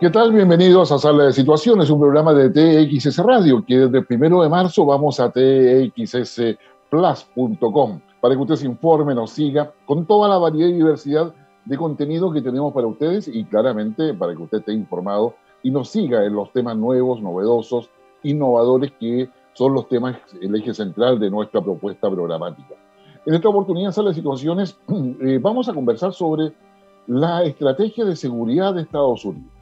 ¿Qué tal? Bienvenidos a Sala de Situaciones, un programa de TXS Radio, que desde el primero de marzo vamos a txsplus.com para que usted se informe, nos siga con toda la variedad y diversidad de contenido que tenemos para ustedes y claramente para que usted esté informado y nos siga en los temas nuevos, novedosos, innovadores que son los temas, el eje central de nuestra propuesta programática. En esta oportunidad, en Sala de Situaciones, eh, vamos a conversar sobre la estrategia de seguridad de Estados Unidos.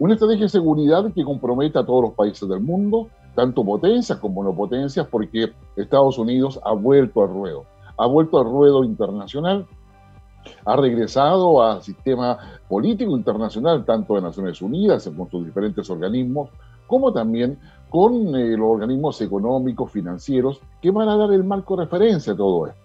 Una estrategia de seguridad que compromete a todos los países del mundo, tanto potencias como no potencias, porque Estados Unidos ha vuelto al ruedo. Ha vuelto al ruedo internacional, ha regresado al sistema político internacional, tanto de Naciones Unidas, con sus diferentes organismos, como también con eh, los organismos económicos, financieros, que van a dar el marco de referencia a todo esto.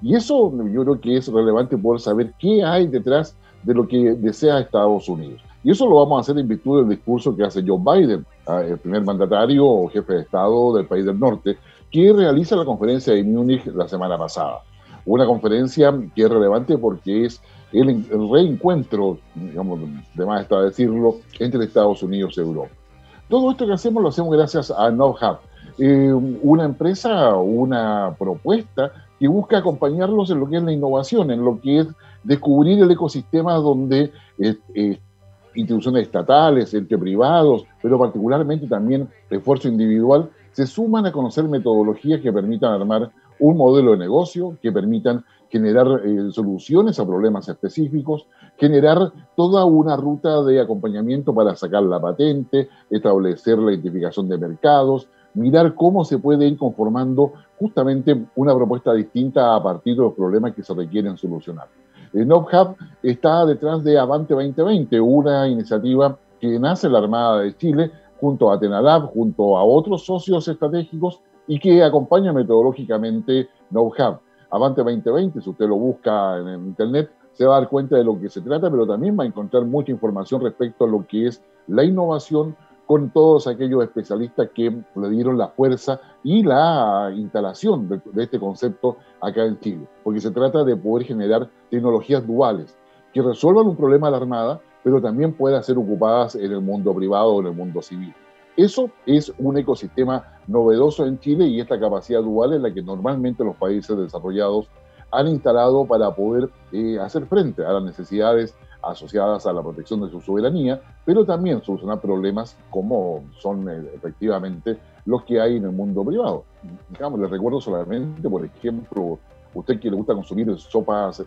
Y eso yo creo que es relevante poder saber qué hay detrás de lo que desea Estados Unidos. Y eso lo vamos a hacer en virtud del discurso que hace Joe Biden, ah, el primer mandatario o jefe de Estado del país del norte, que realiza la conferencia de Múnich la semana pasada. Una conferencia que es relevante porque es el, reencuentro, digamos, de más está decirlo, entre Estados Unidos y Europa. Todo esto que hacemos lo hacemos gracias a KnowHub, eh, una empresa, una propuesta que busca acompañarlos en lo que es la innovación, en lo que es descubrir el ecosistema donde eh, eh, instituciones estatales, entre privados, pero particularmente también esfuerzo individual, se suman a conocer metodologías que permitan armar un modelo de negocio, que permitan generar eh, soluciones a problemas específicos, generar toda una ruta de acompañamiento para sacar la patente, establecer la identificación de mercados, mirar cómo se puede ir conformando justamente una propuesta distinta a partir de los problemas que se requieren solucionar. El NobHub está detrás de Avante 2020, una iniciativa que nace en la Armada de Chile junto a Atenalab, junto a otros socios estratégicos y que acompaña metodológicamente NobHub. Avante 2020, si usted lo busca en internet, se va a dar cuenta de lo que se trata, pero también va a encontrar mucha información respecto a lo que es la innovación, con todos aquellos especialistas que le dieron la fuerza y la instalación de, este concepto acá en Chile, porque se trata de poder generar tecnologías duales que resuelvan un problema de la Armada, pero también puedan ser ocupadas en el mundo privado o en el mundo civil. Eso es un ecosistema novedoso en Chile y esta capacidad dual es la que normalmente los países desarrollados han instalado para poder eh, hacer frente a las necesidades asociadas a la protección de su soberanía, pero también solucionar problemas como son eh, efectivamente los que hay en el mundo privado. Digamos, les recuerdo solamente, por ejemplo, usted que le gusta consumir sopas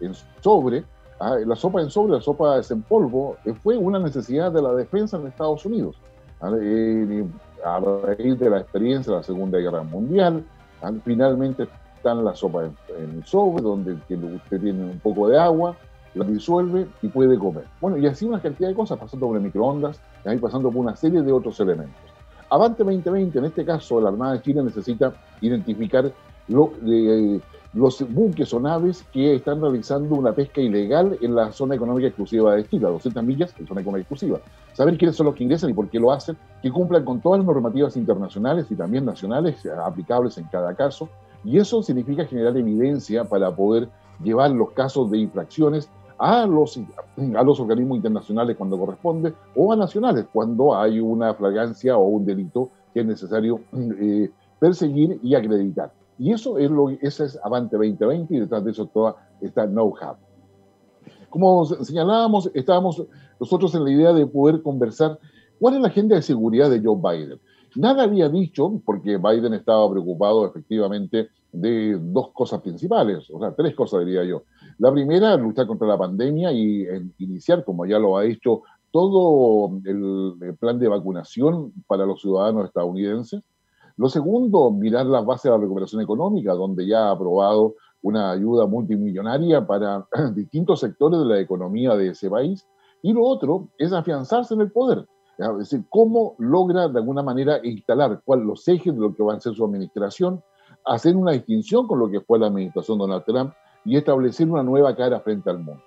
en sobre, ah, la sopa en sobre, la sopa en polvo, eh, fue una necesidad de la defensa en Estados Unidos. Ah, eh, a raíz de la experiencia de la Segunda Guerra Mundial, ah, finalmente están las sopas en, sobre, donde usted tiene un poco de agua, la disuelve y puede comer. Bueno, y así una cantidad de cosas, pasando por el microondas, y ahí pasando por una serie de otros elementos. Avante 2020, en este caso, la Armada de Chile necesita identificar eh, los buques o naves que están realizando una pesca ilegal en la zona económica exclusiva de Chile, 200 millas en zona económica exclusiva. Saber quiénes son los que ingresan y por qué lo hacen, que cumplan con todas las normativas internacionales y también nacionales aplicables en cada caso. Y eso significa generar evidencia para poder llevar los casos de infracciones a los, a los organismos internacionales cuando corresponde o a nacionales cuando hay una flagrancia o un delito que es necesario eh, perseguir y acreditar. Y eso es lo ese es Avante 2020 y detrás de eso toda está Know-How. Como señalábamos, estábamos nosotros en la idea de poder conversar cuál es la agenda de seguridad de Joe Biden. Nada había dicho, porque Biden estaba preocupado efectivamente de dos cosas principales, o sea, tres cosas diría yo. La primera, luchar contra la pandemia y iniciar, como ya lo ha hecho, todo el, plan de vacunación para los ciudadanos estadounidenses. Lo segundo, mirar las bases de la recuperación económica, donde ya ha aprobado una ayuda multimillonaria para distintos sectores de la economía de ese país. Y lo otro es afianzarse en el poder. Es decir, cómo logra de alguna manera instalar cuáles los ejes de lo que va a ser su administración, hacer una distinción con lo que fue la administración Donald Trump y establecer una nueva cara frente al mundo.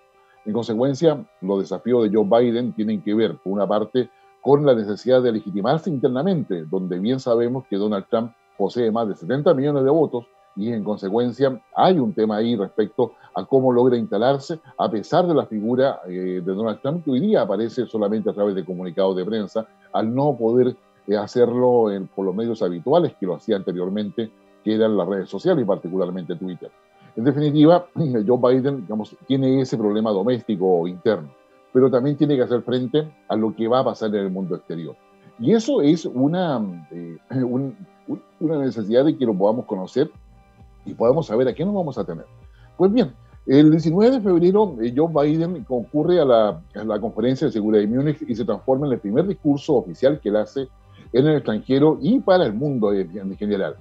En consecuencia, los desafíos de Joe Biden tienen que ver, por una parte, con la necesidad de legitimarse internamente, donde bien sabemos que Donald Trump posee más de 70 millones de votos y en consecuencia hay un tema ahí respecto a cómo logra instalarse, a pesar de la figura eh, de Donald Trump, que hoy día aparece solamente a través de comunicados de prensa, al no poder eh, hacerlo por los medios habituales que lo hacía anteriormente, que eran las redes sociales y particularmente Twitter. En definitiva, Joe Biden digamos, tiene ese problema doméstico o interno, pero también tiene que hacer frente a lo que va a pasar en el mundo exterior. Y eso es una, eh, una necesidad de que lo podamos conocer y podamos saber a qué nos vamos a tener. Pues bien, el 19 de febrero, eh, Joe Biden concurre a la, a la, conferencia de seguridad de Múnich y se transforma en el primer discurso oficial que él hace en el extranjero y para el mundo en, general.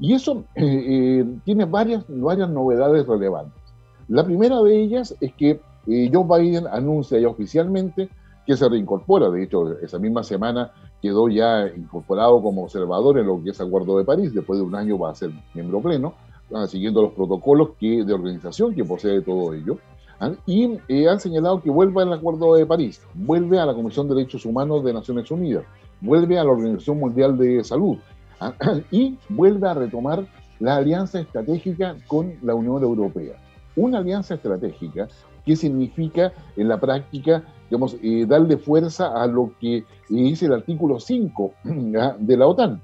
Y eso eh, eh, tiene varias, varias novedades relevantes. La primera de ellas es que Joe Biden anuncia ya oficialmente que se reincorpora. De hecho, esa misma semana quedó ya incorporado como observador en lo que es Acuerdo de París. Después de un año va a ser miembro pleno. Ah, siguiendo los protocolos que, de organización que posee todo ello, ¿ah? y eh, han señalado que vuelve al Acuerdo de París, vuelve a la Comisión de Derechos Humanos de Naciones Unidas, vuelve a la Organización Mundial de Salud. y vuelve a retomar la alianza estratégica con la Unión Europea. Una alianza estratégica que significa en la práctica digamos, eh, darle fuerza a lo que dice el artículo 5 de la OTAN.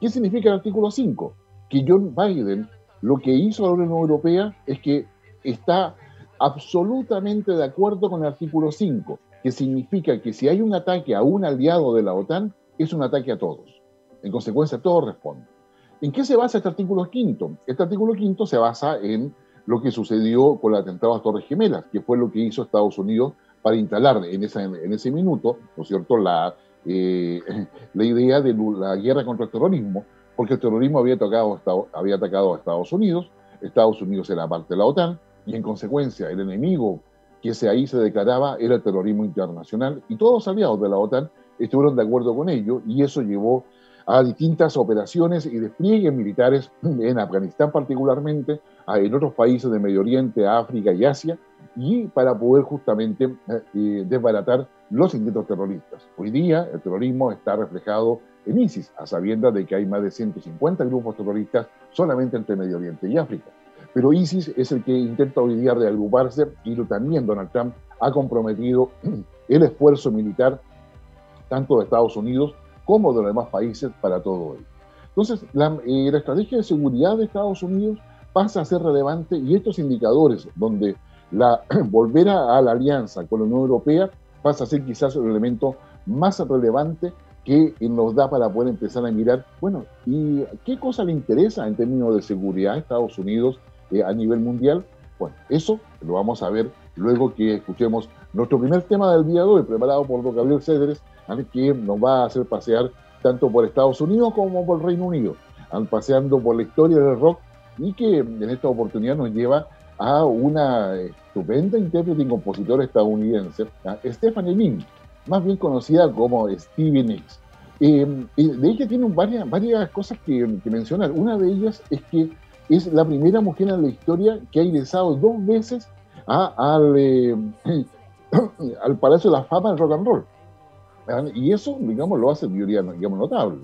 ¿Qué significa el artículo 5? Que John Biden lo que hizo la Unión Europea es que está absolutamente de acuerdo con el artículo 5, que significa que si hay un ataque a un aliado de la OTAN, es un ataque a todos. En consecuencia, todos responden. ¿En qué se basa este artículo 5? Este artículo 5 se basa en lo que sucedió con el atentado a Torres Gemelas, que fue lo que hizo Estados Unidos para instalar en, en ese minuto, ¿no es cierto?, la, eh, la idea de la guerra contra el terrorismo, porque el terrorismo había, tocado, había atacado a Estados Unidos, Estados Unidos era parte de la OTAN, y en consecuencia el enemigo que se ahí se declaraba era el terrorismo internacional, y todos los aliados de la OTAN estuvieron de acuerdo con ello, y eso llevó a distintas operaciones y despliegues militares en Afganistán particularmente, en otros países de Medio Oriente, África y Asia, y para poder justamente eh, eh, desbaratar los intentos terroristas. Hoy día el terrorismo está reflejado en ISIS, a sabiendas de que hay más de 150 grupos terroristas solamente entre Medio Oriente y África. Pero ISIS es el que intenta hoy día reagruparse y también Donald Trump ha comprometido el esfuerzo militar tanto de Estados Unidos como de los demás países para todo ello. Entonces, la, eh, la estrategia de seguridad de Estados Unidos pasa a ser relevante y estos indicadores donde la, volver a, la alianza con la Unión Europea pasa a ser quizás el elemento más relevante que nos da para poder empezar a mirar, bueno, ¿y qué cosa le interesa en términos de seguridad a Estados Unidos eh, a nivel mundial? Bueno, eso lo vamos a ver luego que escuchemos nuestro primer tema del día de hoy, preparado por don Gabriel Cedres, que nos va a hacer pasear tanto por Estados Unidos como por Reino Unido, paseando por la historia del rock y que en esta oportunidad nos lleva a una estupenda intérprete y compositora estadounidense, Stephanie Lynn más bien conocida como Stevie Nicks. Eh, de ella tiene varias, cosas que, mencionar. Una de ellas es que es la primera mujer en la historia que ha ingresado dos veces al, eh, al Palacio de la Fama del Rock and Roll. Y eso, digamos, lo hace digamos, notable.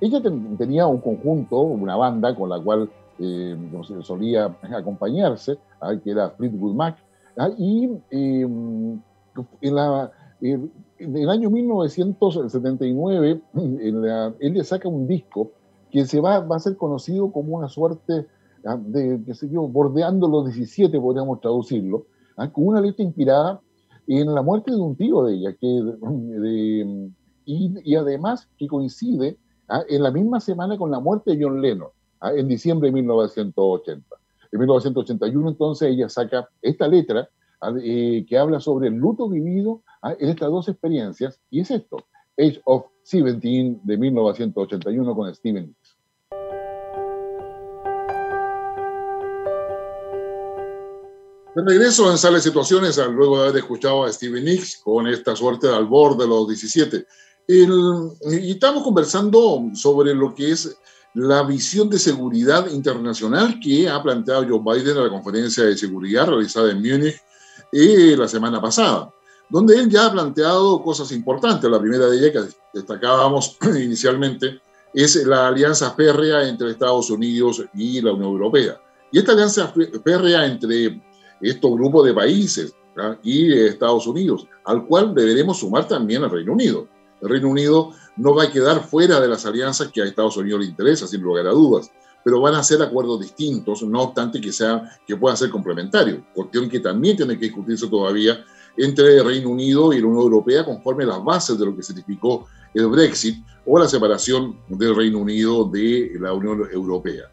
Ella tenía un conjunto, una banda con la cual eh, solía acompañarse, que era Fleetwood Mac, y en la, en el año 1979, él le saca un disco que se va, va a ser conocido como una suerte ah, de, qué sé yo, bordeando los 17, podríamos traducirlo, ah, con una letra inspirada en la muerte de un tío de ella, que, y, además que coincide ah, en la misma semana con la muerte de John Lennon, en diciembre de 1980. En 1981 entonces ella saca esta letra eh, que habla sobre el luto vivido ¿ah? en estas dos experiencias, y es esto, Age of 17 de 1981 con Steven De regreso en Sales Situaciones, luego de haber escuchado a Steven Nicks con esta suerte al borde de los 17. y estamos conversando sobre lo que es la visión de seguridad internacional que ha planteado Joe Biden en la conferencia de seguridad realizada en Múnich eh, la semana pasada donde él ya ha planteado cosas importantes. La primera de ellas que destacábamos inicialmente es la alianza férrea entre Estados Unidos y la Unión Europea. Y esta alianza férrea entre estos grupos de países y Estados Unidos, al cual deberemos sumar también al Reino Unido. El Reino Unido no va a quedar fuera de las alianzas que a Estados Unidos le interesa, sin lugar a dudas, pero van a ser acuerdos distintos, no obstante que, que puedan ser complementarios, cuestión que también tiene que discutirse todavía entre el Reino Unido y la Unión Europea conforme las bases de lo que significó el Brexit o la separación del Reino Unido de la Unión Europea.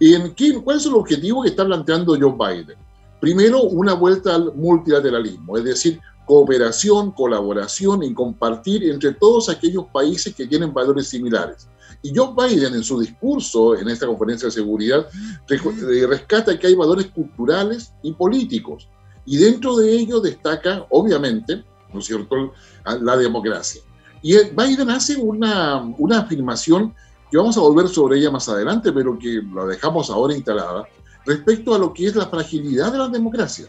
¿En qué, ¿Cuál es el objetivo que está planteando Joe Biden? Primero, una vuelta al multilateralismo, es decir, cooperación, colaboración y compartir entre todos aquellos países que tienen valores similares. Y Joe Biden en su discurso en esta conferencia de seguridad eh, rescata que hay valores culturales y políticos. Y dentro de ello destaca, obviamente, ¿no es cierto?, la democracia. Y Biden hace una, una afirmación que vamos a volver sobre ella más adelante, pero que la dejamos ahora instalada, respecto a lo que es la fragilidad de las democracias.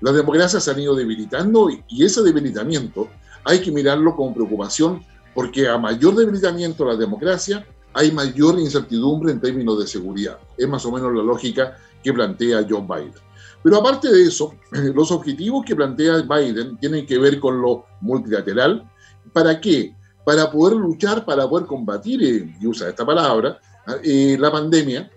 Las democracias se han ido debilitando y ese debilitamiento hay que mirarlo con preocupación porque a mayor debilitamiento de la democracia hay mayor incertidumbre en términos de seguridad. Es más o menos la lógica que plantea John Biden. Pero aparte de eso, los objetivos que plantea Biden tienen que ver con lo multilateral. ¿Para qué? Para poder luchar, para poder combatir, eh, y usa esta palabra, eh, la pandemia,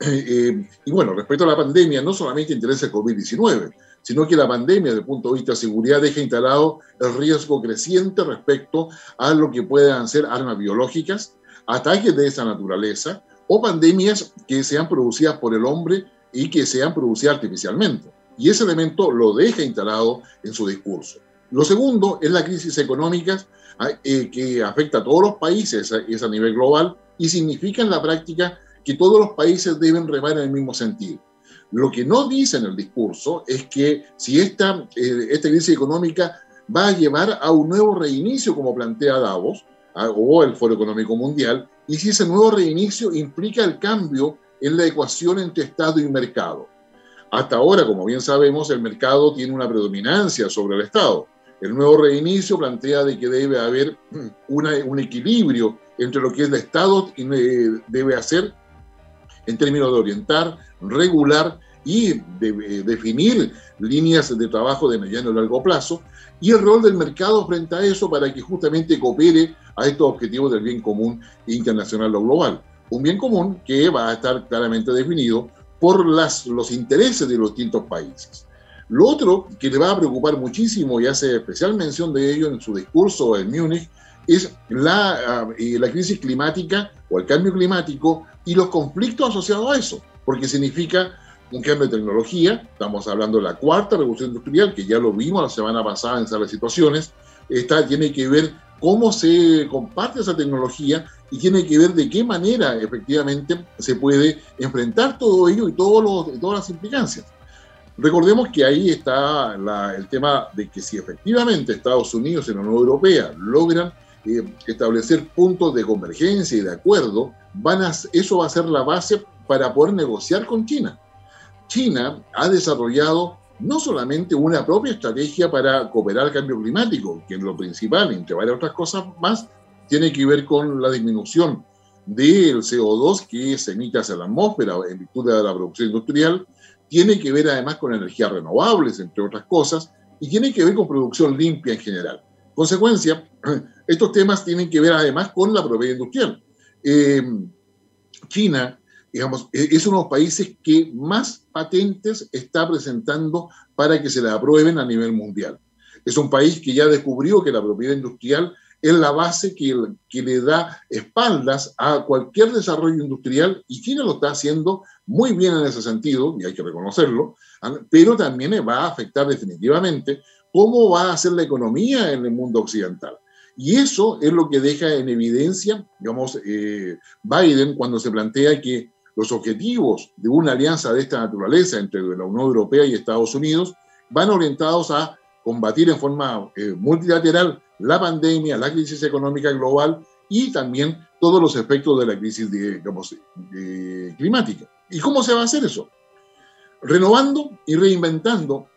eh, y bueno, respecto a la pandemia, no solamente interesa el COVID-19, sino que la pandemia, desde el punto de vista de seguridad, deja instalado el riesgo creciente respecto a lo que puedan ser armas biológicas, ataques de esa naturaleza o pandemias que sean producidas por el hombre y que sean producidas artificialmente. Y ese elemento lo deja instalado en su discurso. Lo segundo es la crisis económica ah, eh, que afecta a todos los países, es a nivel global, y significa en la práctica que todos los países deben remar en el mismo sentido. Lo que no dice en el discurso es que si esta, eh, esta crisis económica va a llevar a un nuevo reinicio, como plantea Davos, o el Foro Económico Mundial, y si ese nuevo reinicio implica el cambio en la ecuación entre Estado y mercado. Hasta ahora, como bien sabemos, el mercado tiene una predominancia sobre el Estado. El nuevo reinicio plantea de que debe haber un equilibrio entre lo que el Estado eh, debe hacer en términos de orientar, regular y eh, definir líneas de trabajo de mediano y largo plazo, y el rol del mercado frente a eso para que justamente coopere a estos objetivos del bien común internacional o global. Un bien común que va a estar claramente definido por los intereses de los distintos países. Lo otro que le va a preocupar muchísimo y hace especial mención de ello en su discurso en Múnich es la, eh, la crisis climática o el cambio climático y los conflictos asociados a eso, porque significa un cambio de tecnología, estamos hablando de la cuarta revolución industrial, que ya lo vimos la semana pasada en salas situaciones, esta tiene que ver cómo se comparte esa tecnología y tiene que ver de qué manera efectivamente se puede enfrentar todo ello y todos todas las implicancias. Recordemos que ahí está el tema de que si efectivamente Estados Unidos y la Unión Europea logran eh, establecer puntos de convergencia y de acuerdo, van a, eso va a ser la base para poder negociar con China. China ha desarrollado no solamente una propia estrategia para cooperar al cambio climático, que es lo principal, entre varias otras cosas más, tiene que ver con la disminución del CO2 que se emite hacia la atmósfera en virtud de la producción industrial, tiene que ver además con energías renovables, entre otras cosas, y tiene que ver con producción limpia en general. Consecuencia, estos temas tienen que ver además con la propiedad industrial. Eh, China, digamos, e-, es uno de los países que más patentes está presentando para que se le aprueben a nivel mundial. Es un país que ya descubrió que la propiedad industrial es la base que, que, le da espaldas a cualquier desarrollo industrial y China lo está haciendo muy bien en ese sentido, y hay que reconocerlo, pero también va a afectar definitivamente cómo va a ser la economía en el mundo occidental. Y eso es lo que deja en evidencia, digamos, eh, Biden cuando se plantea que los objetivos de una alianza de esta naturaleza entre la Unión Europea y Estados Unidos van orientados a combatir en forma eh, multilateral la pandemia, la crisis económica global y también todos los efectos de la crisis climática. ¿Y cómo se va a hacer eso? Renovando y reinventando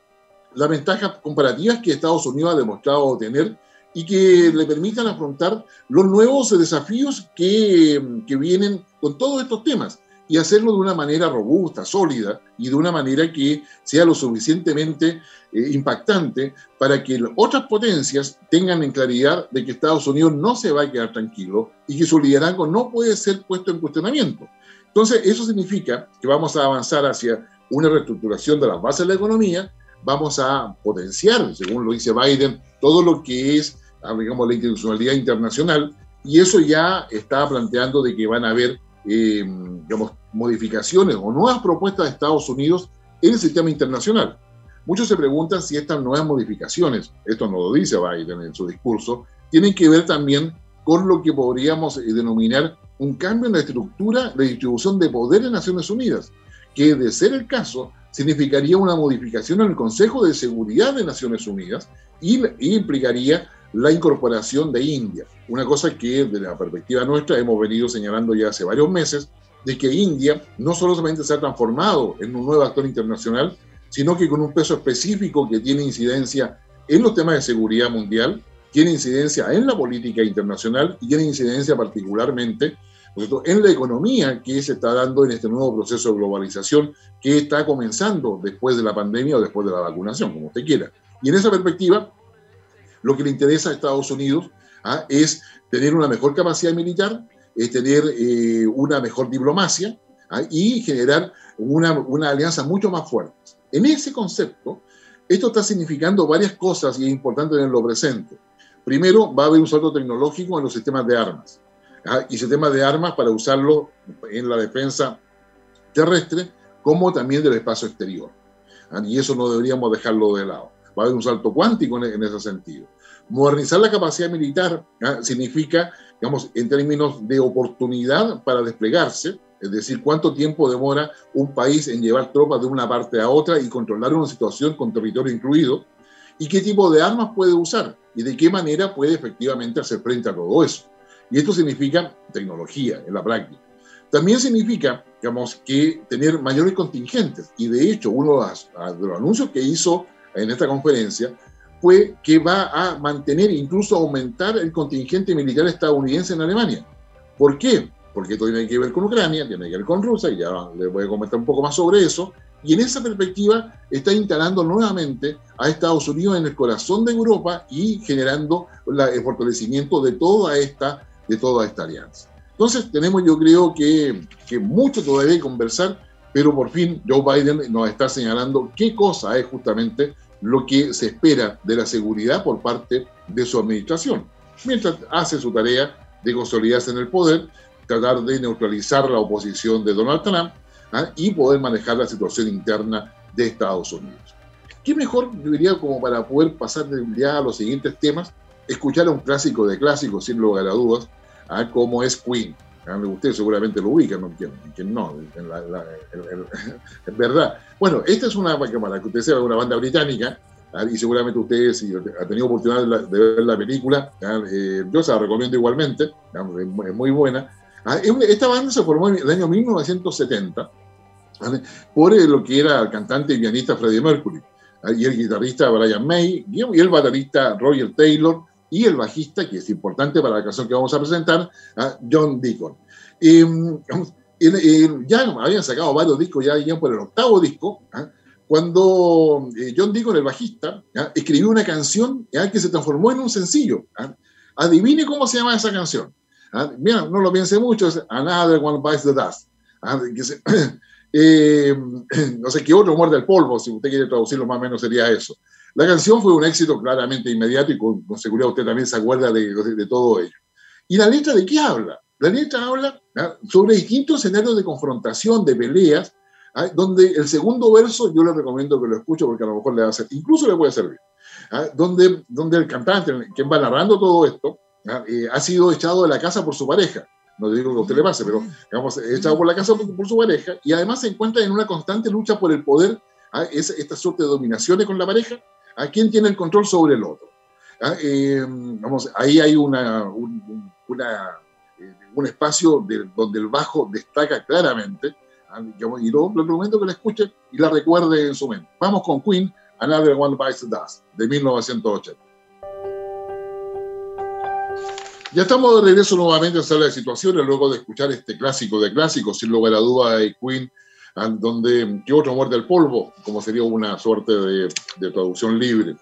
las ventajas comparativas que Estados Unidos ha demostrado tener y que le permitan afrontar los nuevos desafíos que, que vienen con todos estos temas y hacerlo de una manera robusta, sólida y de una manera que sea lo suficientemente eh, impactante para que otras potencias tengan en claridad de que Estados Unidos no se va a quedar tranquilo y que su liderazgo no puede ser puesto en cuestionamiento. Entonces, eso significa que vamos a avanzar hacia una reestructuración de las bases de la economía, vamos a potenciar, según lo dice Biden, todo lo que es, ah, digamos, la institucionalidad internacional, y eso ya está planteando de que van a haber eh, digamos, modificaciones o nuevas propuestas de Estados Unidos en el sistema internacional. Muchos se preguntan si estas nuevas modificaciones, esto no lo dice Biden en su discurso, tienen que ver también con lo que podríamos eh, denominar un cambio en la estructura de distribución de poder en Naciones Unidas, que de ser el caso significaría una modificación en el Consejo de Seguridad de Naciones Unidas y, y implicaría la incorporación de India. Una cosa que desde la perspectiva nuestra hemos venido señalando ya hace varios meses, de que India no solamente se ha transformado en un nuevo actor internacional, sino que con un peso específico que tiene incidencia en los temas de seguridad mundial, tiene incidencia en la política internacional y tiene incidencia particularmente en la economía que se está dando en este nuevo proceso de globalización que está comenzando después de la pandemia o después de la vacunación, como usted quiera. Y en esa perspectiva, lo que le interesa a Estados Unidos ¿ah? es tener una mejor capacidad militar, es tener eh, una mejor diplomacia ¿ah? y generar una, una, alianza mucho más fuerte. En ese concepto, esto está significando varias cosas y es importante tenerlo presente. Primero, va a haber un salto tecnológico en los sistemas de armas. Y sistemas de armas para usarlo en la defensa terrestre como también del espacio exterior. Y eso no deberíamos dejarlo de lado. Va a haber un salto cuántico en ese sentido. Modernizar la capacidad militar ¿ah? significa, digamos, en términos de oportunidad para desplegarse, es decir, cuánto tiempo demora un país en llevar tropas de una parte a otra y controlar una situación con territorio incluido, y qué tipo de armas puede usar y de qué manera puede efectivamente hacer frente a todo eso. Y esto significa tecnología en la práctica. También significa, digamos, que tener mayores contingentes. Y de hecho, uno de los anuncios que hizo en esta conferencia fue que va a mantener, incluso aumentar el contingente militar estadounidense en Alemania. ¿Por qué? Porque esto tiene que ver con Ucrania, tiene que ver con Rusia, y ya les voy a comentar un poco más sobre eso. Y en esa perspectiva está instalando nuevamente a Estados Unidos en el corazón de Europa y generando el fortalecimiento de toda esta, de toda esta alianza. Entonces tenemos yo creo que, mucho todavía que conversar, pero por fin Joe Biden nos está señalando qué cosa es justamente lo que se espera de la seguridad por parte de su administración, mientras hace su tarea de consolidarse en el poder, tratar de neutralizar la oposición de Donald Trump ¿ah? y poder manejar la situación interna de Estados Unidos. ¿Qué mejor, yo diría, como para poder pasar ya a los siguientes temas, escuchar a un clásico de clásicos, sin lugar a dudas, ¿ah? como es Queen? Usted seguramente lo ubica, ¿no? ¿Quién, no? En, verdad. Bueno, esta es una, para que usted sea una banda británica, ¿ah? y seguramente usted, si ha tenido oportunidad de, ver la película, ¿ah? eh, yo se la recomiendo igualmente, es muy buena. ¿ah? Esta banda se formó en el año 1970 por eh, lo que era el cantante y pianista Freddie Mercury, y el guitarrista Brian May, y el baterista Roger Taylor, y el bajista, que es importante para la canción que vamos a presentar, John Deacon. Mm, ya habían sacado varios discos, ya iban por el octavo disco, ¿ah? cuando eh, John Deacon, el bajista, escribió una canción que se transformó en un sencillo. ¿ah? Adivine cómo se llama esa canción. Mira, no lo piense mucho, es Another One Bites the Dust. eh, no sé qué otro muerde el polvo, si usted quiere traducirlo más o menos sería eso. La canción fue un éxito claramente inmediato y con, seguridad usted también se acuerda de, todo ello. ¿Y la letra de qué habla? La letra habla sobre distintos escenarios de confrontación, de peleas, ¿ah? donde el segundo verso yo le recomiendo que lo escuche porque a lo mejor le va a ser, incluso le puede servir, ¿ah? donde, donde el cantante, quien va narrando todo esto, ¿ah? eh, ha sido echado de la casa por su pareja. No digo que a usted le pase, pero digamos, echado por la casa por, su pareja y además se encuentra en una constante lucha por el poder, es, esta suerte de dominaciones con la pareja, a quién tiene el control sobre el otro. Eh, vamos, ahí hay una, una, eh, un espacio donde el bajo destaca claramente. Y lo, lo recomiendo que la escuche y la recuerde en su mente. Vamos con Queen, Another One Bites the Dust, de 1980. Ya estamos de regreso nuevamente en Sala de Situaciones, luego de escuchar este clásico de clásicos, sin lugar a duda, de Queen, donde que otro muerde el polvo, como sería una suerte de, traducción libre.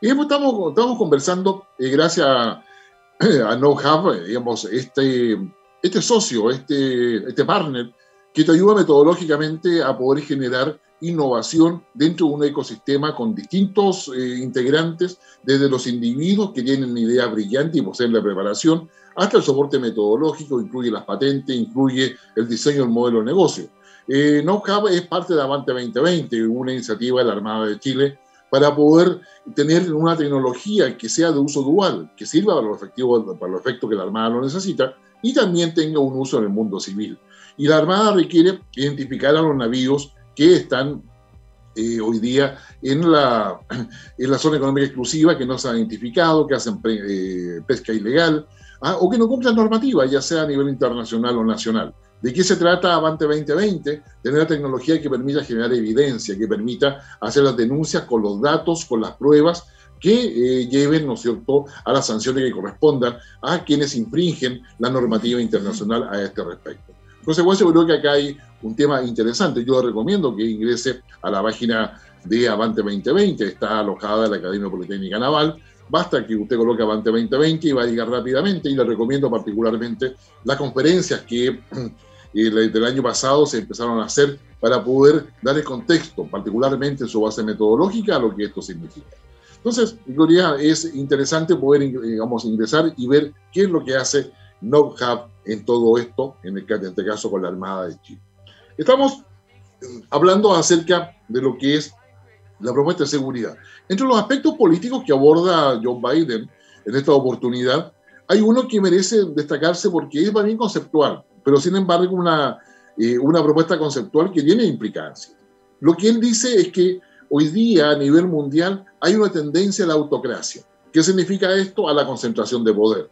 Y estamos, estamos conversando, y gracias a, a No digamos, este, este socio, este, este partner, que te ayuda metodológicamente a poder generar innovación dentro de un ecosistema con distintos eh, integrantes, desde los individuos que tienen idea brillante y poseen la preparación, hasta el soporte metodológico, incluye las patentes, incluye el diseño del modelo de negocio. Eh, es parte de Avante 2020, una iniciativa de la Armada de Chile para poder tener una tecnología que sea de uso dual, que sirva para los, efectivos, para los efectos que la Armada lo necesita y también tenga un uso en el mundo civil. Y la Armada requiere identificar a los navíos que están eh, hoy día en la, en la zona económica exclusiva, que no se han identificado, que hacen eh, pesca ilegal, ¿ah? o que no cumplan normativa, ya sea a nivel internacional o nacional. ¿De qué se trata Avante 2020? Tener la tecnología que permita generar evidencia, que permita hacer las denuncias con los datos, con las pruebas, que eh, lleven, ¿no es cierto?, a las sanciones que correspondan a quienes infringen la normativa internacional a este respecto consecuencia, creo que acá hay un tema interesante. Yo le recomiendo que ingrese a la página de Avante 2020, está alojada en la Academia Politécnica Naval. Basta que usted coloque Avante 2020 y va a llegar rápidamente. Y le recomiendo particularmente las conferencias que eh, del año pasado se empezaron a hacer para poder dar el contexto, particularmente en su base metodológica, a lo que esto significa. Entonces, yo es interesante poder digamos, ingresar y ver qué es lo que hace NOVHAB en todo esto, en, este caso con la Armada de Chile. Estamos eh, hablando acerca de lo que es la propuesta de seguridad. Entre los aspectos políticos que aborda John Biden en esta oportunidad, hay uno que merece destacarse porque es bien conceptual, pero sin embargo una, eh, una propuesta conceptual que tiene implicancias. Lo que él dice es que hoy día a nivel mundial hay una tendencia a la autocracia. ¿Qué significa esto? A la concentración de poder.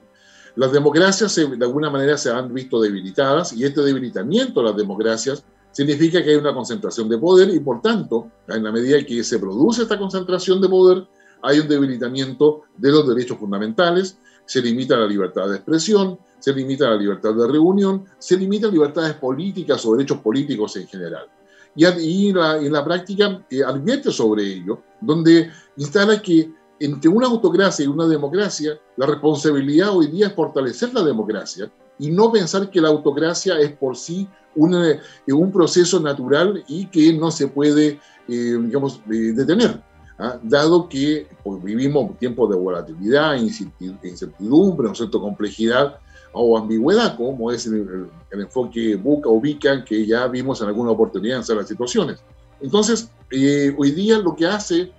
Las democracias de alguna manera se han visto debilitadas y este debilitamiento de las democracias significa que hay una concentración de poder y por tanto, en la medida que se produce esta concentración de poder, hay un debilitamiento de los derechos fundamentales, se limita la libertad de expresión, se limita la libertad de reunión, se limitan libertades políticas o derechos políticos en general. Y, en la, práctica eh, advierte sobre ello, donde instala que entre una autocracia y una democracia, la responsabilidad hoy día es fortalecer la democracia y no pensar que la autocracia es por sí un proceso natural y que no se puede, eh, digamos, eh, detener. ¿ah? Dado que pues, vivimos tiempos de volatilidad, incertidumbre, ¿no cierto? complejidad o ambigüedad, como es el, enfoque Buca o que ya vimos en alguna oportunidad en las situaciones. Entonces, eh, hoy día lo que hace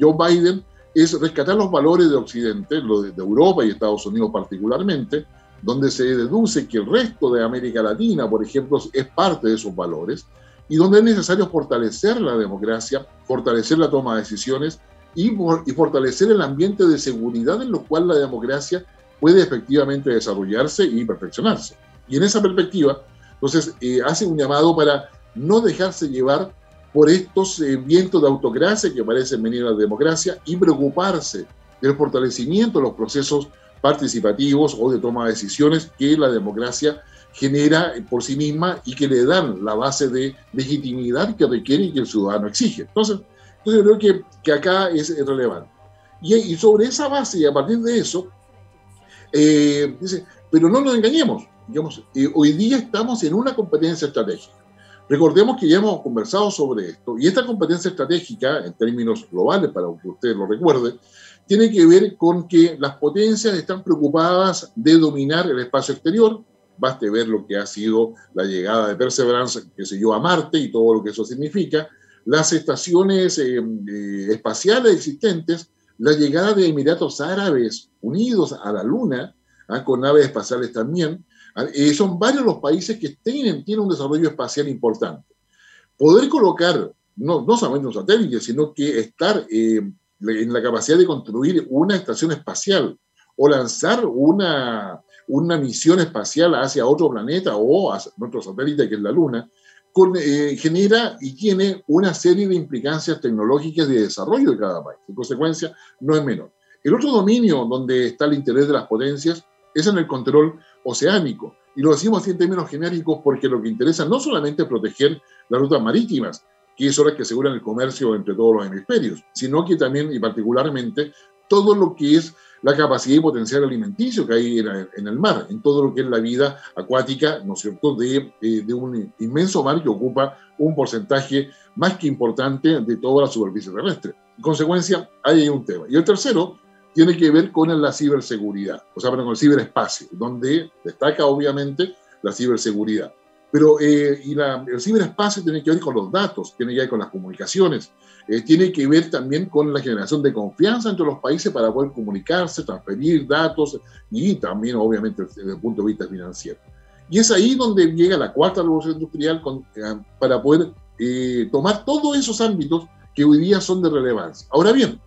Joe Biden es rescatar los valores de Occidente, lo de, Europa y Estados Unidos particularmente, donde se deduce que el resto de América Latina, por ejemplo, es parte de esos valores, y donde es necesario fortalecer la democracia, fortalecer la toma de decisiones y, fortalecer el ambiente de seguridad en lo cual la democracia puede efectivamente desarrollarse y perfeccionarse. Y en esa perspectiva, entonces, eh, hace un llamado para no dejarse llevar por estos eh, vientos de autocracia que parecen venir a la democracia y preocuparse del fortalecimiento de los procesos participativos o de toma de decisiones que la democracia genera por sí misma y que le dan la base de legitimidad que requiere y que el ciudadano exige. Entonces, yo creo que, que acá es relevante. Y, sobre esa base y a partir de eso, eh, dice, pero no nos engañemos, digamos, eh, hoy día estamos en una competencia estratégica. Recordemos que ya hemos conversado sobre esto y esta competencia estratégica, en términos globales, para que usted lo recuerde, tiene que ver con que las potencias están preocupadas de dominar el espacio exterior. Baste ver lo que ha sido la llegada de Perseverance, que se yo, a Marte y todo lo que eso significa, las estaciones eh, eh, espaciales existentes, la llegada de Emiratos Árabes Unidos a la Luna, ah, con naves espaciales también, Ah, son varios los países que tienen, tienen un desarrollo espacial importante. Poder colocar no, no solamente un satélite, sino que estar eh, en la capacidad de construir una estación espacial o lanzar una, una misión espacial hacia otro planeta o hacia nuestro satélite que es la Luna, eh, genera y tiene una serie de implicancias tecnológicas de desarrollo de cada país. En consecuencia, no es menor. El otro dominio donde está el interés de las potencias es en el control oceánico. Y lo decimos así en términos genéricos porque lo que interesa no solamente es proteger las rutas marítimas, que son las que aseguran el comercio entre todos los hemisferios, sino que también y particularmente todo lo que es la capacidad y potencial alimenticio que hay en, el mar, en todo lo que es la vida acuática, ¿no es cierto?, de, eh, de, un inmenso mar que ocupa un porcentaje más que importante de toda la superficie terrestre. En consecuencia, hay un tema. Y el tercero tiene que ver con la ciberseguridad, o sea, con el ciberespacio, donde destaca obviamente la ciberseguridad. Pero eh, y el ciberespacio tiene que ver con los datos, tiene que ver con las comunicaciones, eh, tiene que ver también con la generación de confianza entre los países para poder comunicarse, transferir datos y también, obviamente, desde el punto de vista financiero. Y es ahí donde llega la cuarta revolución industrial eh, para poder tomar todos esos ámbitos que hoy día son de relevancia. Ahora bien,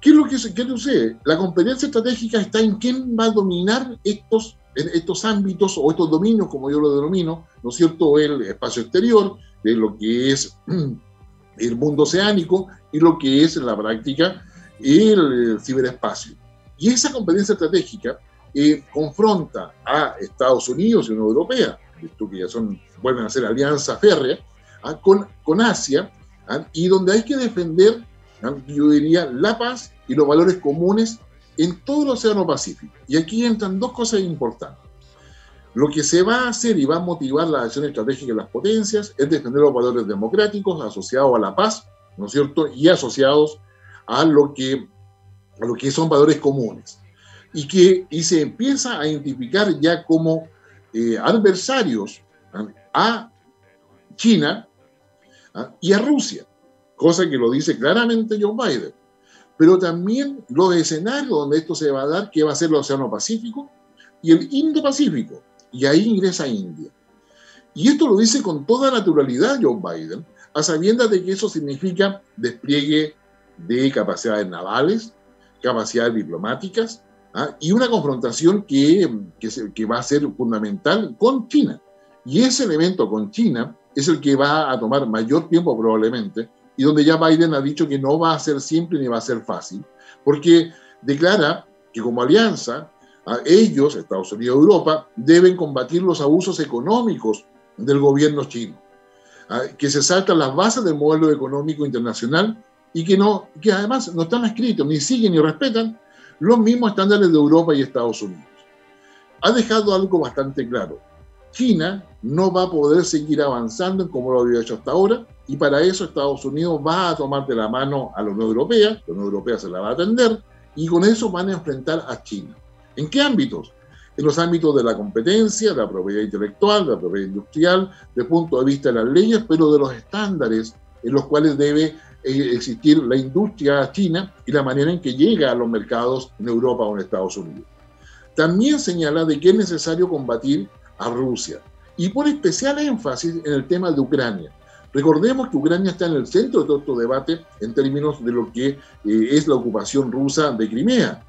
¿qué es lo que, sucede? La competencia estratégica está en quién va a dominar estos estos ámbitos o estos dominios, como yo lo denomino, ¿no es cierto?, el espacio exterior, de lo que es el mundo oceánico y lo que es en la práctica el ciberespacio. Y esa competencia estratégica eh, confronta a Estados Unidos y Unión Europea, esto que ya son, vuelven a ser alianza férrea, ¿ah? con, con Asia, ¿ah? y donde hay que defender, ¿ah? yo diría, la paz y los valores comunes en todo el Océano Pacífico. Y aquí entran dos cosas importantes. Lo que se va a hacer y va a motivar la acción estratégica de las potencias es defender los valores democráticos asociados a la paz, ¿no es cierto? Y asociados a lo que, a lo que son valores comunes. Y que y se empieza a identificar ya como eh, adversarios ¿ah? a China ¿ah? y a Rusia, cosa que lo dice claramente Joe Biden pero también los escenarios donde esto se va a dar, que va a ser el Océano Pacífico y el Indo-Pacífico, y ahí ingresa India. Y esto lo dice con toda naturalidad Joe Biden, a sabiendas de que eso significa despliegue de capacidades navales, capacidades diplomáticas, ¿ah? y una confrontación que, que, que va a ser fundamental con China. Y ese elemento con China es el que va a tomar mayor tiempo probablemente, y donde ya Biden ha dicho que no va a ser simple ni va a ser fácil, porque declara que como alianza, a ellos, Estados Unidos y Europa, deben combatir los abusos económicos del gobierno chino, que se saltan las bases del modelo económico internacional y que, no, que además no están escritos, ni siguen ni respetan los mismos estándares de Europa y Estados Unidos. Ha dejado algo bastante claro. China no va a poder seguir avanzando como lo había hecho hasta ahora y para eso Estados Unidos va a tomar de la mano a la Unión Europea, la Unión Europea se la va a atender, y con eso van a enfrentar a China. ¿En qué ámbitos? En los ámbitos de la competencia, de la propiedad intelectual, de la propiedad industrial, desde el punto de vista de las leyes, pero de los estándares en los cuales debe eh, existir la industria china y la manera en que llega a los mercados en Europa o en Estados Unidos. También señala de que es necesario combatir a Rusia y pone especial énfasis en el tema de Ucrania Recordemos que Ucrania está en el centro de todo este debate en términos de lo que eh, es la ocupación rusa de Crimea,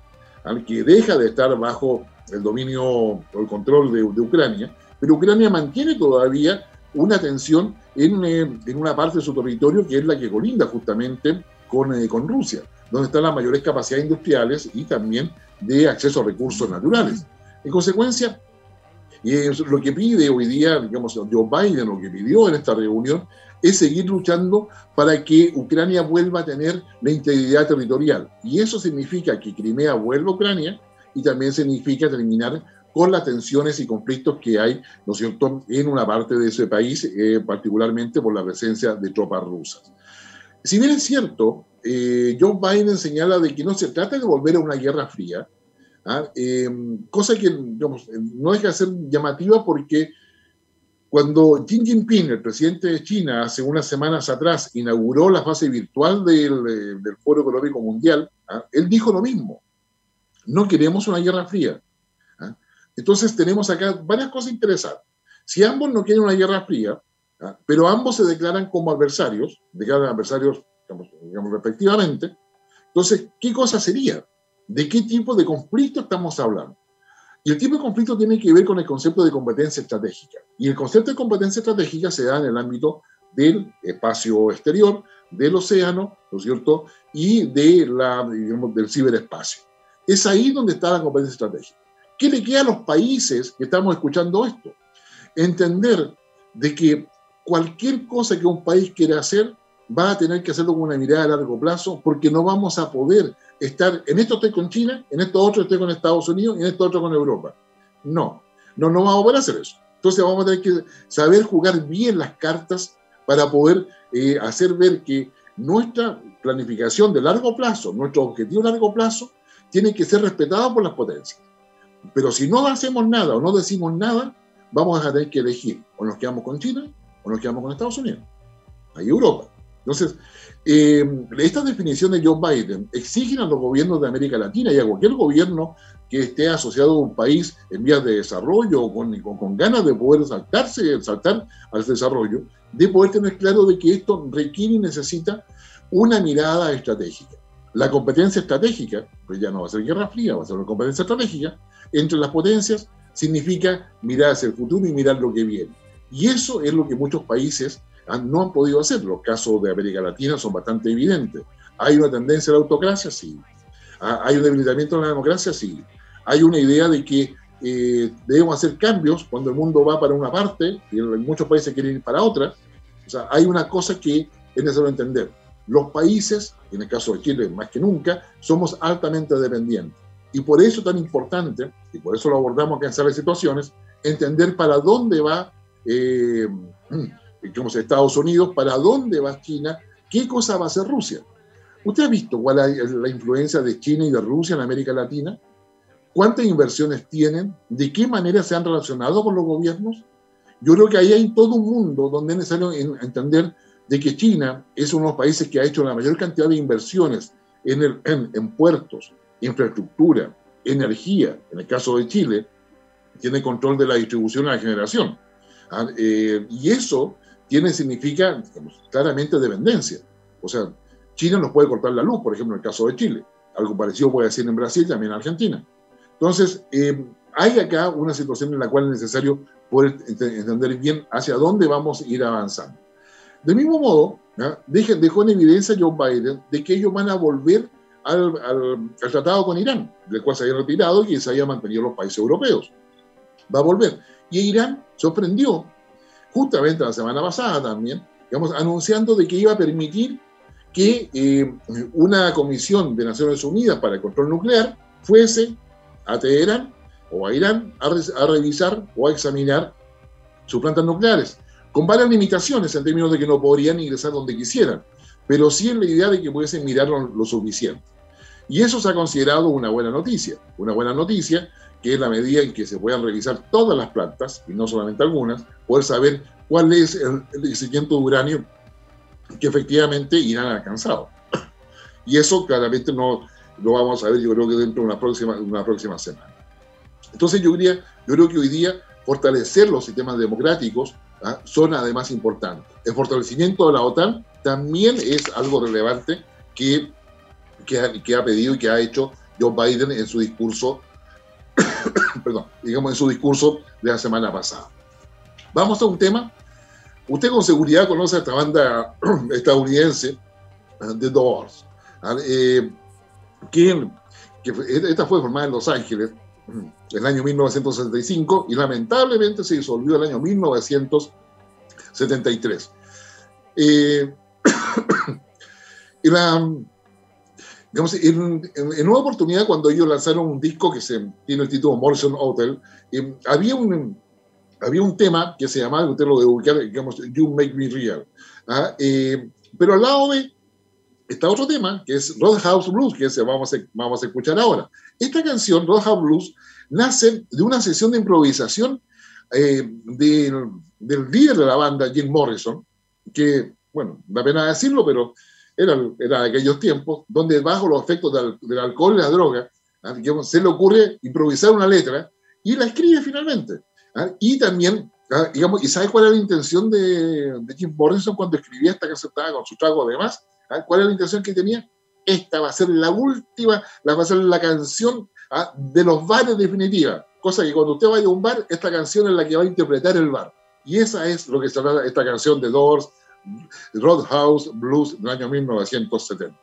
al que deja de estar bajo el dominio o el control de, Ucrania, pero Ucrania mantiene todavía una tensión en, eh, en, una parte de su territorio que es la que colinda justamente con, eh, con Rusia, donde están las mayores capacidades industriales y también de acceso a recursos naturales. En consecuencia, y lo que pide hoy día, digamos, Joe Biden, lo que pidió en esta reunión, es seguir luchando para que Ucrania vuelva a tener la integridad territorial. Y eso significa que Crimea vuelva a Ucrania y también significa terminar con las tensiones y conflictos que hay, ¿no es cierto?, en una parte de ese país, eh, particularmente por la presencia de tropas rusas. Si bien es cierto, eh, Joe Biden señala de que no se trata de volver a una guerra fría, ¿ah? eh, cosa que digamos, no deja de ser llamativa porque cuando Xi Jinping, el presidente de China, hace unas semanas atrás inauguró la fase virtual del, del Foro Económico Mundial, ¿ah? él dijo lo mismo. No queremos una guerra fría. ¿ah? Entonces tenemos acá varias cosas interesantes. Si ambos no quieren una guerra fría, ¿ah? pero ambos se declaran como adversarios, declaran adversarios, digamos, digamos, respectivamente, entonces, ¿qué cosa sería? ¿De qué tipo de conflicto estamos hablando? Y el tipo de conflicto tiene que ver con el concepto de competencia estratégica. Y el concepto de competencia estratégica se da en el ámbito del espacio exterior, del océano, ¿no es cierto?, y de la, del ciberespacio. Es ahí donde está la competencia estratégica. ¿Qué le queda a los países que estamos escuchando esto? Entender de que cualquier cosa que un país quiera hacer va a tener que hacerlo con una mirada a largo plazo porque no vamos a poder estar, en esto estoy con China, en esto otro estoy con Estados Unidos y en esto otro con Europa. No, no, no vamos a poder hacer eso. Entonces vamos a tener que saber jugar bien las cartas para poder eh, hacer ver que nuestra planificación de largo plazo, nuestro objetivo de largo plazo, tiene que ser respetado por las potencias. Pero si no hacemos nada o no decimos nada, vamos a tener que elegir o nos quedamos con China o nos quedamos con Estados Unidos. Hay Europa. Entonces, eh, estas definiciones de Joe Biden exigen a los gobiernos de América Latina y a cualquier gobierno que esté asociado a un país en vías de desarrollo o con, ganas de poder saltarse, saltar al desarrollo, de poder tener claro de que esto requiere y necesita una mirada estratégica. La competencia estratégica, pues ya no va a ser guerra fría, va a ser una competencia estratégica, entre las potencias significa mirar hacia el futuro y mirar lo que viene. Y eso es lo que muchos países no han podido hacer. Los casos de América Latina son bastante evidentes. ¿Hay una tendencia a la autocracia? Sí. Ah, ¿Hay un debilitamiento de la democracia? Sí. Hay una idea de que eh, debemos hacer cambios cuando el mundo va para una parte y muchos países quieren ir para otra. O sea, hay una cosa que es necesario entender. Los países, en el caso de Chile más que nunca, somos altamente dependientes. Y por eso es tan importante, y por eso lo abordamos acá en Salas Situaciones, entender para dónde va eh, digamos, Estados Unidos, para dónde va China, qué cosa va a hacer Rusia. ¿Usted ha visto cuál es la influencia de China y de Rusia en América Latina? ¿Cuántas inversiones tienen? ¿De qué manera se han relacionado con los gobiernos? Yo creo que ahí hay todo un mundo donde es necesario entender de que China es uno de los países que ha hecho la mayor cantidad de inversiones en, el, en, puertos, infraestructura, energía. En el caso de Chile, tiene control de la distribución y la generación. Ah, eh, y eso tiene, significa claramente dependencia. O sea, China nos puede cortar la luz, por ejemplo, en el caso de Chile. Algo parecido puede decir en Brasil, también en Argentina. Entonces, eh, hay acá una situación en la cual es necesario poder entender bien hacia dónde vamos a ir avanzando. Del mismo modo, dejó en evidencia Joe Biden de que ellos van a volver al, al, al, tratado con Irán, del cual se había retirado y se había mantenido los países europeos. Va a volver. Y Irán sorprendió justamente la semana pasada también, digamos, anunciando de que iba a permitir que eh, una comisión de Naciones Unidas para el control nuclear fuese a Teherán o a Irán a, a revisar o a examinar sus plantas nucleares, con varias limitaciones en términos de que no podrían ingresar donde quisieran, pero sí en la idea de que pudiesen mirar lo, lo suficiente. Y eso se ha considerado una buena noticia, una buena noticia que es la medida en que se puedan revisar todas las plantas, y no solamente algunas, poder saber cuál es el, el de uranio que efectivamente irán alcanzado. Y eso claramente no lo vamos a ver, yo creo que dentro de una próxima, una próxima semana. Entonces yo, diría, yo creo que hoy día fortalecer los sistemas democráticos ¿ah? son además importantes. El fortalecimiento de la OTAN también es algo relevante que, que, que ha pedido y que ha hecho Joe Biden en su discurso perdón, digamos en su discurso de la semana pasada. Vamos a un tema. Usted con seguridad conoce a esta banda estadounidense, eh, The Doors, eh, que, esta fue formada en Los Ángeles en el año 1965 y lamentablemente se disolvió en el año 1973. Eh, y la, digamos, en, una oportunidad cuando ellos lanzaron un disco que se, tiene el título Morrison Hotel, eh, había, un, había un tema que se llamaba, usted lo debe ubicar, digamos, You Make Me Real. ¿ah? Eh, pero al lado de está otro tema, que es Roadhouse Blues, que se vamos, a, vamos a escuchar ahora. Esta canción, Roadhouse Blues, nace de una sesión de improvisación eh, del, del líder de la banda, Jim Morrison, que, bueno, da pena decirlo, pero era, era aquellos tiempos, donde bajo los efectos del, alcohol y la droga, ¿ah? se le ocurre improvisar una letra y la escribe finalmente. ¿ah? Y también, ¿ah? digamos, ¿y sabe cuál era la intención de, de Jim Morrison cuando escribía esta canción con su trago además? ¿Cuál era la intención que tenía? Esta va a ser la última, la va a ser la canción de los bares definitiva. Cosa que cuando usted vaya a un bar, esta canción es la que va a interpretar el bar. Y esa es lo que se llama esta canción de Doors, Roadhouse Blues del año 1970.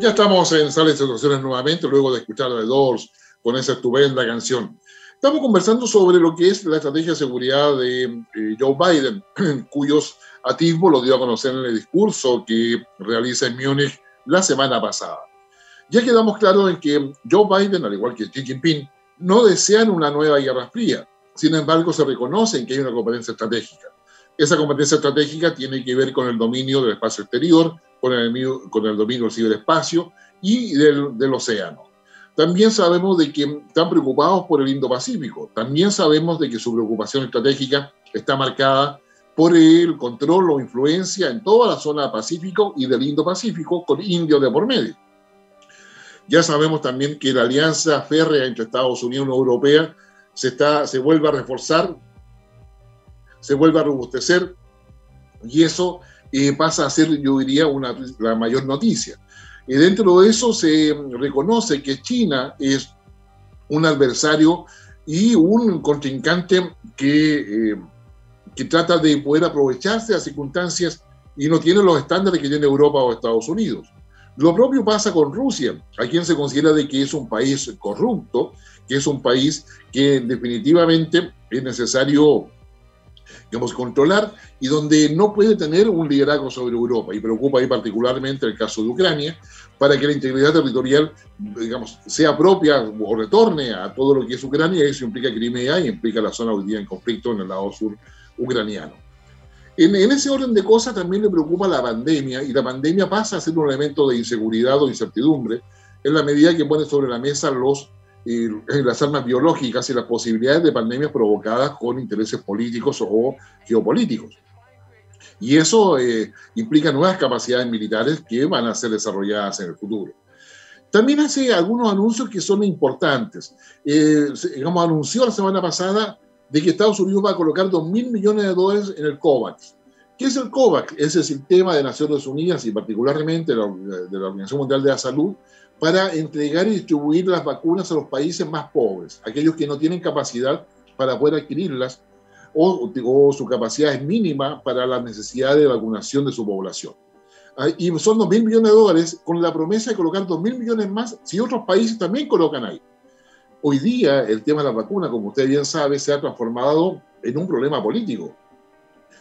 Ya estamos en Sales de Situaciones nuevamente, luego de escuchar a The Doors con esa estupenda canción. Estamos conversando sobre lo que es la estrategia de seguridad de eh, Joe Biden, cuyos atisbos lo dio a conocer en el discurso que realiza en Múnich la semana pasada. Ya quedamos claros en que Joe Biden, al igual que Xi Jinping, no desean una nueva guerra fría. Sin embargo, se reconocen que hay una competencia estratégica. Esa competencia estratégica tiene que ver con el dominio del espacio exterior, con el, con el dominio del ciberespacio y del, del océano. También sabemos de que están preocupados por el Indo-Pacífico. También sabemos de que su preocupación estratégica está marcada por el control o influencia en toda la zona Pacífico y del Indo-Pacífico con India de por medio. Ya sabemos también que la alianza férrea entre Estados Unidos y Unión Europea se, está, se vuelve a reforzar, se vuelve a robustecer y eso eh, pasa a ser, yo diría, una, la mayor noticia. Y dentro de eso se reconoce que China es un adversario y un contrincante que, eh, que trata de poder aprovecharse de las circunstancias y no tiene los estándares que tiene Europa o Estados Unidos. Lo propio pasa con Rusia, a quien se considera de que es un país corrupto, que es un país que definitivamente es necesario digamos, controlar y donde no puede tener un liderazgo sobre Europa. Y preocupa ahí particularmente el caso de Ucrania, para que la integridad territorial, digamos, sea propia o retorne a todo lo que es Ucrania. Eso implica Crimea y implica la zona hoy día en conflicto en el lado sur ucraniano. En, en, ese orden de cosas también le preocupa la pandemia y la pandemia pasa a ser un elemento de inseguridad o incertidumbre en la medida que pone sobre la mesa los y las armas biológicas y las posibilidades de pandemias provocadas con intereses políticos o geopolíticos. Y eso eh, implica nuevas capacidades militares que van a ser desarrolladas en el futuro. También hace algunos anuncios que son importantes. Eh, digamos, anunció la semana pasada de que Estados Unidos va a colocar 2 mil millones de dólares en el COVAX. ¿Qué es el COVAX? Es el sistema de Naciones Unidas y particularmente de la, de la Organización Mundial de la Salud para entregar y distribuir las vacunas a los países más pobres, aquellos que no tienen capacidad para poder adquirirlas o, su capacidad es mínima para la necesidad de vacunación de su población. Ah, y son 2 mil millones de dólares con la promesa de colocar 2 mil millones más si otros países también colocan ahí. Hoy día el tema de la vacuna, como usted bien sabe, se ha transformado en un problema político.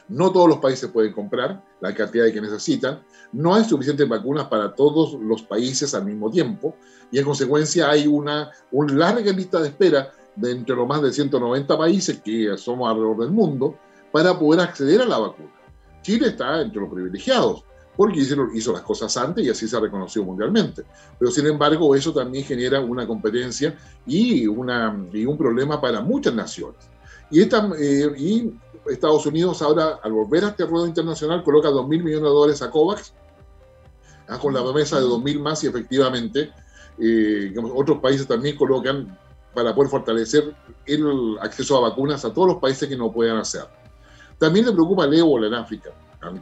No todos los países pueden comprar la cantidad que necesitan, no hay suficientes vacunas para todos los países al mismo tiempo y en consecuencia hay una, una larga lista de espera de entre los más de 190 países que somos alrededor del mundo para poder acceder a la vacuna. Chile está entre los privilegiados porque hizo, hizo las cosas antes y así se ha reconocido mundialmente. Pero sin embargo eso también genera una competencia y, una, y un problema para muchas naciones. Y, esta, eh, y Estados Unidos ahora, al volver a este ruedo internacional, coloca 2 mil millones de dólares a COVAX, ah, con la promesa de 2 mil más y efectivamente eh, otros países también colocan para poder fortalecer el acceso a vacunas a todos los países que no puedan hacer. También le preocupa el ébola en África,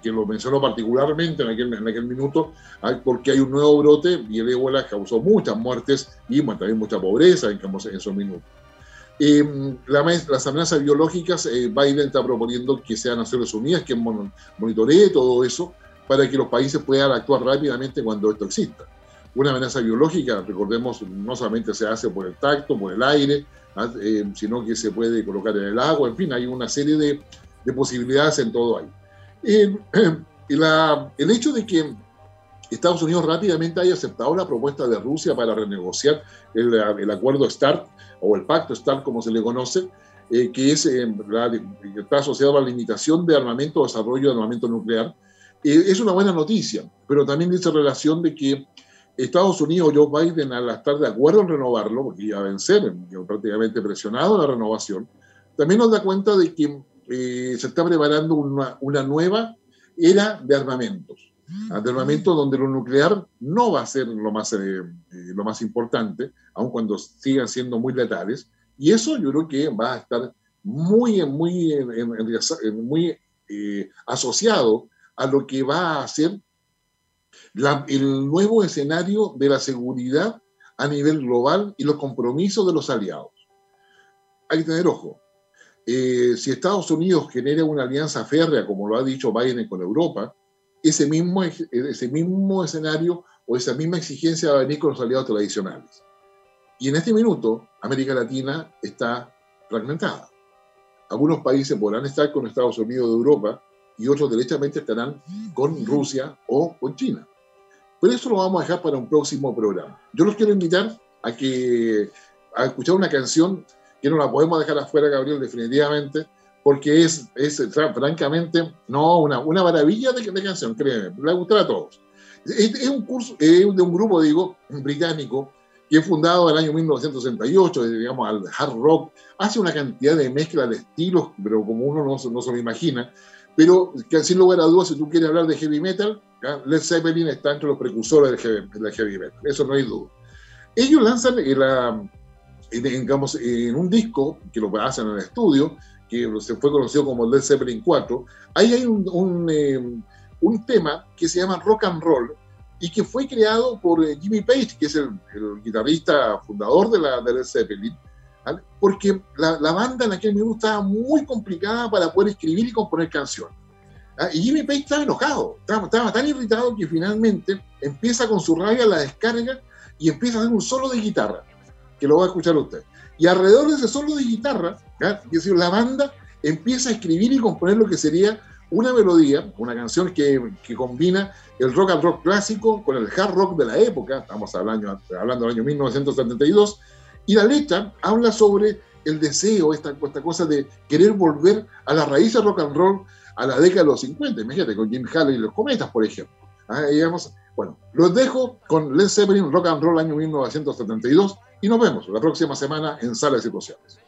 quien lo mencionó particularmente en aquel, en aquel minuto, ah, porque hay un nuevo brote y el ébola causó muchas muertes y también mucha pobreza en esos minutos. Eh, las amenazas biológicas, eh, Biden está proponiendo que sean Naciones Unidas que monitoree todo eso para que los países puedan actuar rápidamente cuando esto exista. Una amenaza biológica, recordemos, no solamente se hace por el tacto, por el aire, ¿ah? eh, sino que se puede colocar en el agua, en fin, hay una serie de, de posibilidades en todo ahí. La, el hecho de que Estados Unidos rápidamente haya aceptado la propuesta de Rusia para renegociar el, el acuerdo START o el pacto START como se le conoce, eh, que es, eh, está asociado a la limitación de armamento desarrollo de armamento nuclear, eh, es una buena noticia, pero también dice relación de que Estados Unidos, Joe Biden, al estar de acuerdo en renovarlo, porque iba a vencer, prácticamente presionado la renovación, también nos da cuenta de que se está preparando una, una nueva era de armamentos armamento donde lo nuclear no va a ser lo más, eh, eh, lo más importante, aun cuando sigan siendo muy letales. Y eso yo creo que va a estar muy, muy, muy eh, asociado a lo que va a ser el nuevo escenario de la seguridad a nivel global y los compromisos de los aliados. Hay que tener ojo. eh, si Estados Unidos genera una alianza férrea, como lo ha dicho Biden con Europa, ese mismo, ese mismo escenario o esa misma exigencia va a venir con los aliados tradicionales. Y en este minuto, América Latina está fragmentada. Algunos países podrán estar con Estados Unidos de Europa y otros derechamente estarán con Rusia o con China. Pero eso lo vamos a dejar para un próximo programa. Yo los quiero invitar a que a escuchar una canción que no la podemos dejar afuera, Gabriel, definitivamente, porque es, es francamente, no, una, una maravilla de, de canción, créeme, le va a todos. Es, un curso es de un grupo, digo, británico, que es fundado en el año 1968, digamos, al hard rock, hace una cantidad de mezcla de estilos, pero como uno no, no se lo imagina, pero que sin lugar a dudas, si tú quieres hablar de heavy metal, Led Zeppelin está entre los precursores del heavy, heavy metal, eso no hay duda. Ellos lanzan la, digamos, en un disco que lo hacen en el estudio, que se fue conocido como Led Zeppelin 4, ahí hay un, un, eh, un, tema que se llama Rock and Roll y que fue creado por eh, Jimmy Page, que es el, el, guitarrista fundador de, la, de Led Zeppelin, ¿vale? porque la, la, banda en aquel momento estaba muy complicada para poder escribir y componer canciones. ¿ah? Y Jimmy Page estaba enojado, estaba, estaba, tan irritado que finalmente empieza con su rabia la descarga y empieza a hacer un solo de guitarra que lo va a escuchar usted. Y alrededor de ese solo de guitarra, es decir, la banda empieza a escribir y componer lo que sería una melodía, una canción que, que, combina el rock and rock clásico con el hard rock de la época, estamos hablando, hablando del año 1972, y la letra habla sobre el deseo, esta, esta cosa de querer volver a las raíces rock and roll a la década de los 50, imagínate, con Jim Halley y los Cometas, por ejemplo. Ah, bueno, los dejo con Led Zeppelin Rock and Roll año 1972 y nos vemos la próxima semana en Sala de Situaciones.